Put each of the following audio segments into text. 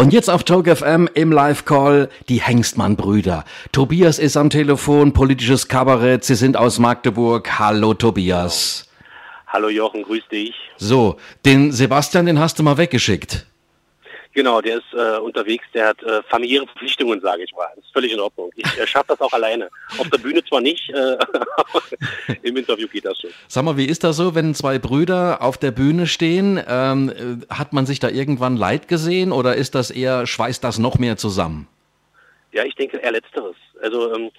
Und jetzt auf Joke FM im Live-Call die Hengstmann-Brüder. Tobias ist am Telefon, politisches Kabarett. Sie sind aus Magdeburg. Hallo Tobias. Hallo Jochen, grüß dich. So, den Sebastian, den hast du mal weggeschickt. Genau, der ist äh, unterwegs, der hat äh, familiäre Verpflichtungen, sage ich mal. Das ist völlig in Ordnung. Ich äh, schaffe das auch alleine. Auf der Bühne zwar nicht, äh, aber im Interview geht das schon. Sag mal, wie ist das so, wenn zwei Brüder auf der Bühne stehen? Ähm, äh, hat man sich da irgendwann leid gesehen oder ist das eher, schweißt das noch mehr zusammen? Ja, ich denke eher letzteres. Also ähm,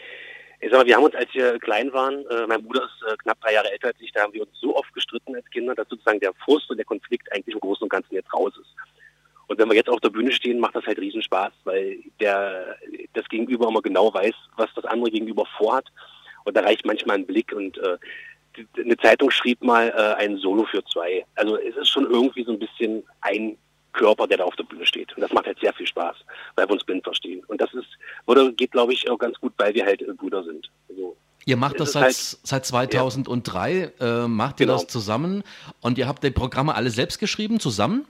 ich sag mal, wir haben uns, als wir klein waren, äh, mein Bruder ist äh, knapp drei Jahre älter als ich, da haben wir uns so oft gestritten als Kinder, dass sozusagen der Frust und der Konflikt eigentlich im Großen und Ganzen jetzt raus ist. Und wenn wir jetzt auf der Bühne stehen, macht das halt riesen Spaß, weil der, das Gegenüber immer genau weiß, was das andere Gegenüber vorhat. Und da reicht manchmal ein Blick und äh, eine Zeitung schrieb mal äh, ein Solo für zwei. Also es ist schon irgendwie so ein bisschen ein Körper, der da auf der Bühne steht. Und das macht halt sehr viel Spaß, weil wir uns blind verstehen. Und das ist, oder geht, glaube ich, auch ganz gut, weil wir halt äh, Brüder sind. Also, Ihr macht das seit, halt, seit 2003, ja. äh, macht ihr genau. das zusammen und ihr habt die Programme alle selbst geschrieben, zusammen?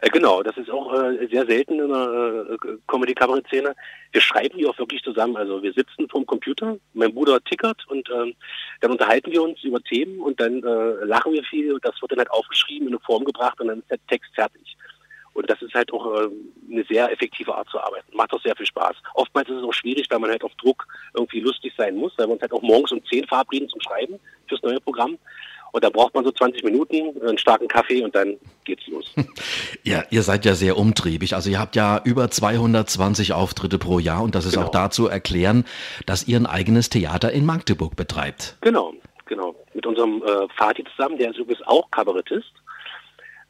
Äh, genau, das ist auch äh, sehr selten in der äh, Comedy-Kabarett-Szene. Wir schreiben die auch wirklich zusammen. Also wir sitzen vorm Computer, mein Bruder tickert und ähm, dann unterhalten wir uns über Themen und dann äh, lachen wir viel und das wird dann halt aufgeschrieben, in eine Form gebracht und dann ist der Text fertig. Und das ist halt auch äh, eine sehr effektive Art zu arbeiten. Macht auch sehr viel Spaß. Oftmals ist es auch schwierig, weil man halt auf Druck irgendwie lustig sein muss, weil wir uns halt auch morgens um 10 verabreden zum Schreiben fürs neue Programm. Und da braucht man so 20 Minuten, einen starken Kaffee und dann geht's los. Ja, ihr seid ja sehr umtriebig. Also ihr habt ja über 220 Auftritte pro Jahr und das ist genau. auch dazu erklären, dass ihr ein eigenes Theater in Magdeburg betreibt. Genau, genau. Mit unserem äh, Vati zusammen, der ist übrigens auch Kabarettist.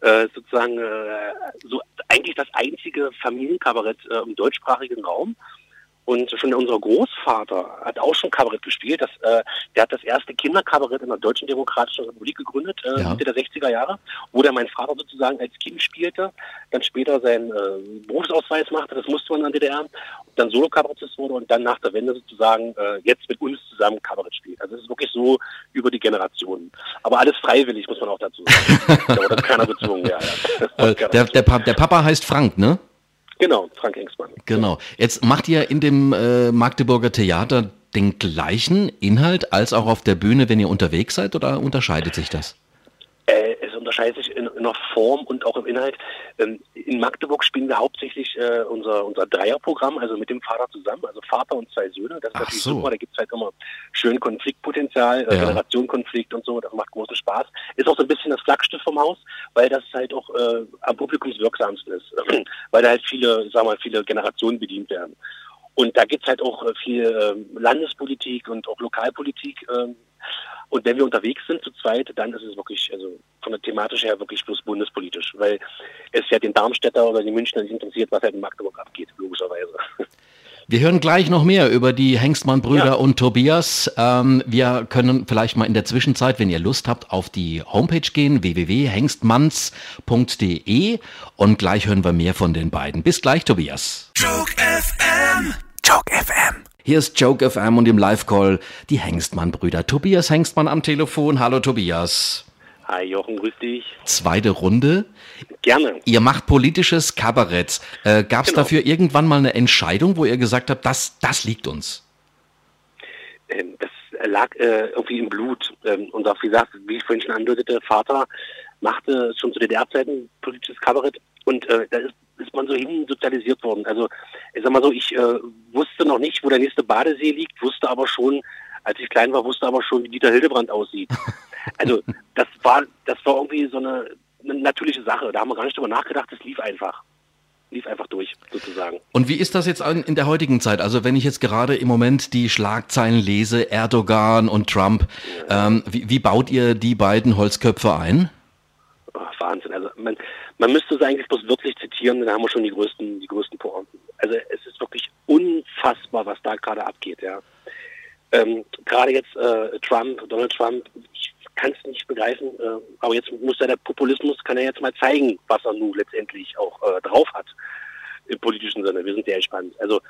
Äh, sozusagen äh, so eigentlich das einzige Familienkabarett äh, im deutschsprachigen Raum. Und schon unser Großvater hat auch schon Kabarett gespielt. Das, äh, der hat das erste Kinderkabarett in der Deutschen Demokratischen Republik gegründet, äh, ja. Mitte der 60er Jahre, wo der mein Vater sozusagen als Kind spielte, dann später seinen äh, Berufsausweis machte, das musste man in der DDR, dann Solo-Kabarettist wurde und dann nach der Wende sozusagen äh, jetzt mit uns zusammen Kabarett spielt. Also es ist wirklich so über die Generationen. Aber alles freiwillig, muss man auch dazu sagen. da wurde keiner gezwungen. Ja, ja. Äh, der, der, der Papa heißt Frank, ne? Genau, Frank Engsmann. Genau. Jetzt macht ihr in dem äh, Magdeburger Theater den gleichen Inhalt als auch auf der Bühne, wenn ihr unterwegs seid, oder unterscheidet sich das? Äh, unterscheidet sich in, in, der Form und auch im Inhalt. Ähm, in Magdeburg spielen wir hauptsächlich äh, unser, unser Dreierprogramm, also mit dem Vater zusammen, also Vater und zwei Söhne. Das ist Ach natürlich so. super, da gibt es halt immer schön Konfliktpotenzial, äh, ja. Generationenkonflikt und so, das macht großen Spaß. Ist auch so ein bisschen das Flaggschiff vom Haus, weil das halt auch äh, am publikumswirksamsten ist, weil da halt viele, wir mal, viele Generationen bedient werden. Und da gibt es halt auch äh, viel äh, Landespolitik und auch Lokalpolitik. Äh, und wenn wir unterwegs sind zu zweit, dann ist es wirklich, also von der thematisch her wirklich bloß bundespolitisch, weil es ja den Darmstädter oder den Münchner nicht interessiert, was halt in Magdeburg abgeht, logischerweise. Wir hören gleich noch mehr über die Hengstmann-Brüder ja. und Tobias. Ähm, wir können vielleicht mal in der Zwischenzeit, wenn ihr Lust habt, auf die Homepage gehen, www.hengstmanns.de und gleich hören wir mehr von den beiden. Bis gleich, Tobias. Joke FM. Joke FM. Hier ist Joke FM und im Live-Call die Hengstmann-Brüder. Tobias Hengstmann am Telefon. Hallo Tobias. Hi Jochen, grüß dich. Zweite Runde. Gerne. Ihr macht politisches Kabarett. Äh, Gab es genau. dafür irgendwann mal eine Entscheidung, wo ihr gesagt habt, das, das liegt uns? Ähm, das lag äh, irgendwie im Blut. Ähm, und auch wie gesagt, wie ich vorhin schon andeutete, Vater machte schon zu DDR-Zeiten politisches Kabarett und äh, da ist, ist man so hin sozialisiert worden. Also ich sag mal so, ich äh, wusste noch nicht, wo der nächste Badesee liegt, wusste aber schon, als ich klein war, wusste aber schon, wie Dieter Hildebrand aussieht. Also das war, das war irgendwie so eine, eine natürliche Sache. Da haben wir gar nicht drüber nachgedacht, es lief einfach lief einfach durch, sozusagen. Und wie ist das jetzt in der heutigen Zeit? Also wenn ich jetzt gerade im Moment die Schlagzeilen lese, Erdogan und Trump, ja. ähm, wie, wie, baut ihr die beiden Holzköpfe ein? Oh, Wahnsinn. Also man, man müsste es eigentlich bloß wirklich zitieren, dann haben wir schon die größten, die größten Pointen. Also es ist wirklich unfassbar, was da gerade abgeht, ja. Ähm, gerade jetzt äh, Trump, Donald Trump, kann es nicht begreifen, äh, aber jetzt muss ja der Populismus, kann er jetzt mal zeigen, was er nun letztendlich auch äh, drauf hat im politischen Sinne. Wir sind sehr gespannt. Also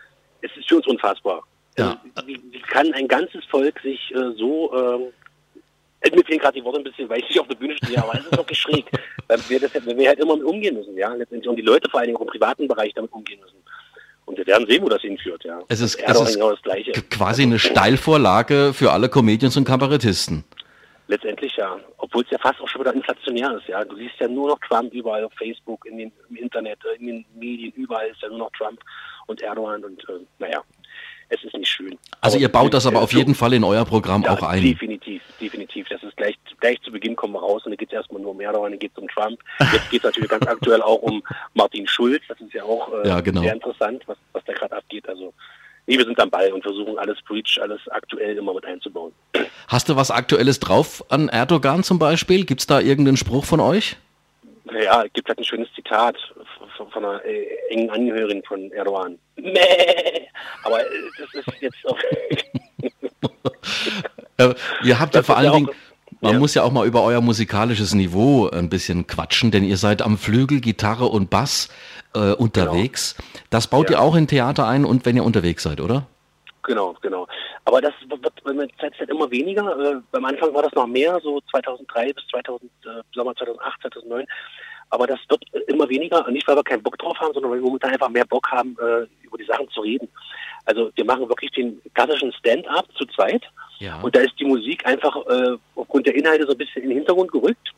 es ist für uns unfassbar. Ja. Also, wie, wie, kann ein ganzes Volk sich äh, so Äh, mir fehlen gerade die Worte ein bisschen, weil ich nicht auf der Bühne stehe, aber es ist wirklich schräg. Weil wir, das, weil wir halt immer mit umgehen müssen, ja. Letztendlich und die Leute vor allen Dingen auch im privaten Bereich damit umgehen müssen. Und wir werden sehen, wo das hinführt, ja. Es ist, es ist genau das Gleiche. quasi eine Steilvorlage für alle Comedians und Kabarettisten. Letztendlich ja. Obwohl es ja fast auch schon wieder inflationär ist, ja. Du siehst ja nur noch Trump überall auf Facebook, in den, im Internet, in den Medien, überall ist ja nur noch Trump und Erdogan und äh, naja es ist nicht schön. Also aber ihr baut das aber auf jeden Fall in euer Programm ja, auch ein. Definitiv, definitiv. Das ist gleich, gleich zu Beginn kommen wir raus und dann geht es erstmal nur um Erdogan, dann geht es um Trump. Jetzt geht es natürlich ganz aktuell auch um Martin Schulz. Das ist ja auch äh, ja, genau. sehr interessant, was, was da gerade abgeht. Also nee, wir sind am Ball und versuchen alles Breach, alles aktuell immer mit einzubauen. Hast du was Aktuelles drauf an Erdogan zum Beispiel? Gibt es da irgendeinen Spruch von euch? Ja, es gibt halt ein schönes Zitat von, von einer äh, engen Angehörigen von Erdogan. Mäh! Aber äh, das ist jetzt auch. äh, ihr habt ja vor allen Dingen. Man ja. muss ja auch mal über euer musikalisches Niveau ein bisschen quatschen, denn ihr seid am Flügel, Gitarre und Bass äh, unterwegs. Genau. Das baut ja. ihr auch in Theater ein und wenn ihr unterwegs seid, oder? Genau, genau. Aber das wird mit der Zeit immer weniger. Äh, am Anfang war das noch mehr, so 2003 bis 2000, äh, Sommer 2008, 2009. Aber das wird immer weniger, nicht weil wir keinen Bock drauf haben, sondern weil wir momentan einfach mehr Bock haben, äh, über die Sachen zu reden. Also wir machen wirklich den klassischen Stand-up zu zweit. Ja. Und da ist die Musik einfach äh, aufgrund der Inhalte so ein bisschen in den Hintergrund gerückt.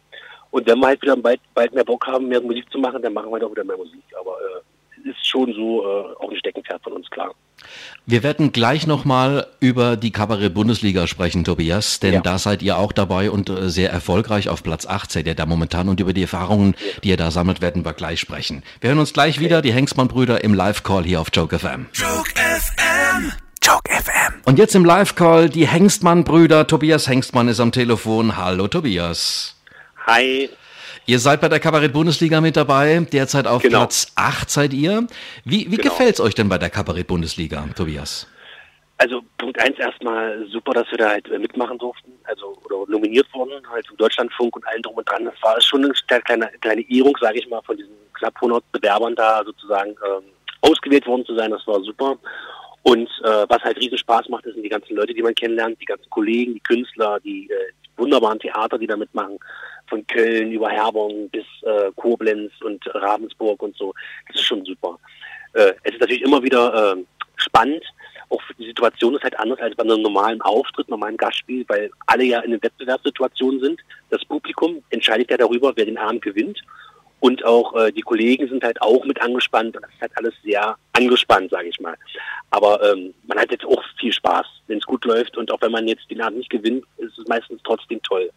Und wenn wir halt wieder bald, bald mehr Bock haben, mehr Musik zu machen, dann machen wir halt auch wieder mehr Musik. Aber äh, ist schon so äh, auch ein Steckenpferd von uns, klar. Wir werden gleich nochmal über die Kabarett-Bundesliga sprechen, Tobias, denn ja. da seid ihr auch dabei und äh, sehr erfolgreich auf Platz 8 seid ihr da momentan und über die Erfahrungen, die ihr da sammelt, werden wir gleich sprechen. Wir hören uns gleich wieder, die Hengstmann-Brüder im Live-Call hier auf Joke FM. Joke FM. Joke FM. Und jetzt im Live-Call die Hengstmann-Brüder. Tobias Hengstmann ist am Telefon. Hallo Tobias. Hi. Ihr seid bei der Kabarett-Bundesliga mit dabei, derzeit auf genau. Platz 8 seid ihr. Wie, wie genau. gefällt es euch denn bei der Kabarett-Bundesliga, Tobias? Also Punkt 1 erstmal super, dass wir da halt äh, mitmachen durften, also oder nominiert wurden, halt im Deutschlandfunk und allen drum und dran. Das war schon eine kleine, kleine Ehrung, sage ich mal, von diesen knapp 100 Bewerbern da sozusagen ähm, ausgewählt worden zu sein. Das war super. Und äh, was halt riesen Spaß macht, sind die ganzen Leute, die man kennenlernt, die ganzen Kollegen, die Künstler, die äh, wunderbaren Theater, die da mitmachen von Köln über Herborn bis äh, Koblenz und Ravensburg und so. Das ist schon super. Äh, es ist natürlich immer wieder äh, spannend. Auch die Situation ist halt anders als bei einem normalen Auftritt, normalen Gastspiel, weil alle ja in einer Wettbewerbssituation sind. Das Publikum entscheidet ja darüber, wer den Abend gewinnt. Und auch äh, die Kollegen sind halt auch mit angespannt. Das ist halt alles sehr angespannt, sage ich mal. Aber ähm, man hat jetzt auch viel Spaß, wenn es gut läuft. Und auch wenn man jetzt den Abend nicht gewinnt, ist es meistens trotzdem toll.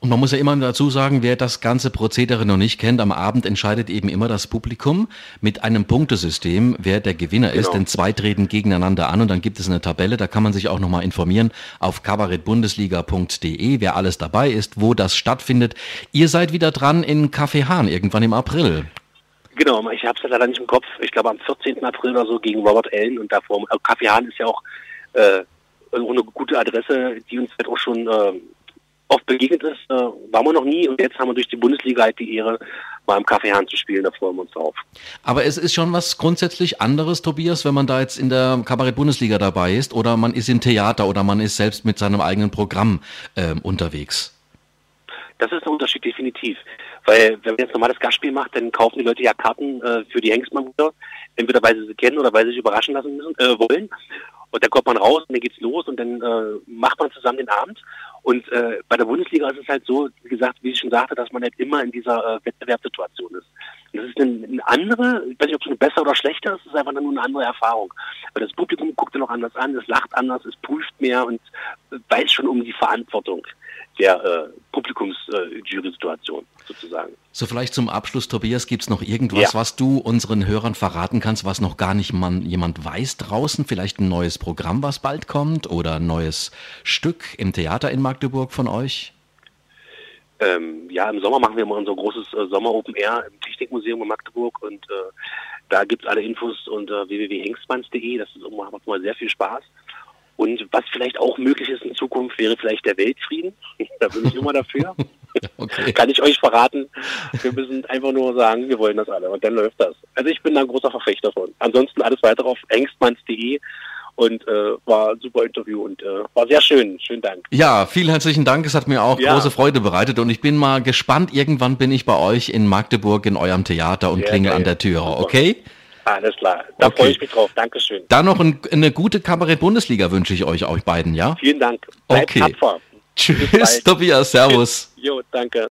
Und man muss ja immer dazu sagen, wer das ganze Prozedere noch nicht kennt, am Abend entscheidet eben immer das Publikum mit einem Punktesystem, wer der Gewinner genau. ist, denn zwei treten gegeneinander an und dann gibt es eine Tabelle, da kann man sich auch nochmal informieren auf kabarettbundesliga.de, wer alles dabei ist, wo das stattfindet. Ihr seid wieder dran in Café Hahn irgendwann im April. Genau, ich habe es ja leider nicht im Kopf. Ich glaube am 14. April oder so gegen Robert Allen und davor. Café Hahn ist ja auch äh, eine gute Adresse, die uns halt auch schon äh, oft begegnet ist, äh, waren wir noch nie und jetzt haben wir durch die Bundesliga halt die Ehre, mal im Kaffeehahn zu spielen, da freuen wir uns drauf. Aber es ist schon was grundsätzlich anderes, Tobias, wenn man da jetzt in der Kabarett-Bundesliga dabei ist oder man ist im Theater oder man ist selbst mit seinem eigenen Programm äh, unterwegs. Das ist ein Unterschied, definitiv. Weil wenn man jetzt normales Gastspiel macht, dann kaufen die Leute ja Karten äh, für die Hengstmann-Brüder, entweder weil sie sie kennen oder weil sie sich überraschen lassen müssen, äh, wollen. Und dann kommt man raus und dann geht's los und dann äh, macht man zusammen den Abend. Und äh, bei der Bundesliga ist es halt so, wie gesagt, wie ich schon sagte, dass man halt immer in dieser äh, Wettbewerbssituation ist. Und das ist eine, eine andere, ich weiß nicht, ob es eine bessere oder schlechter ist, es ist einfach nur eine andere Erfahrung. Weil das Publikum guckt ja noch anders an, es lacht anders, es prüft mehr und weiß schon um die Verantwortung der äh, Publikumsjury-Situation äh, sozusagen. So vielleicht zum Abschluss, Tobias, gibt es noch irgendwas, ja. was du unseren Hörern verraten kannst, was noch gar nicht man, jemand weiß draußen? Vielleicht ein neues Programm, was bald kommt oder ein neues Stück im Theater in Magdeburg von euch? Ähm, ja, im Sommer machen wir mal unser großes äh, Sommer Open Air im Technikmuseum in Magdeburg und äh, da gibt es alle Infos unter www.hengstmanns.de. Das ist, macht mal sehr viel Spaß. Und was vielleicht auch möglich ist in Zukunft, wäre vielleicht der Weltfrieden. da bin ich immer dafür. Okay. Kann ich euch verraten. Wir müssen einfach nur sagen, wir wollen das alle und dann läuft das. Also ich bin da ein großer Verfechter von. Ansonsten alles weitere auf engstmanns.de und äh, war ein super Interview und äh, war sehr schön. Schönen Dank. Ja, vielen herzlichen Dank. Es hat mir auch ja. große Freude bereitet und ich bin mal gespannt. Irgendwann bin ich bei euch in Magdeburg in eurem Theater und klingel an der Türe. Okay? Alles klar, da okay. freue ich mich drauf. Dankeschön. Dann noch ein, eine gute Kabarett-Bundesliga wünsche ich euch, euch beiden, ja? Vielen Dank. Bleibt okay. Tapfer. Tschüss, Tobias, Servus. Jo, danke.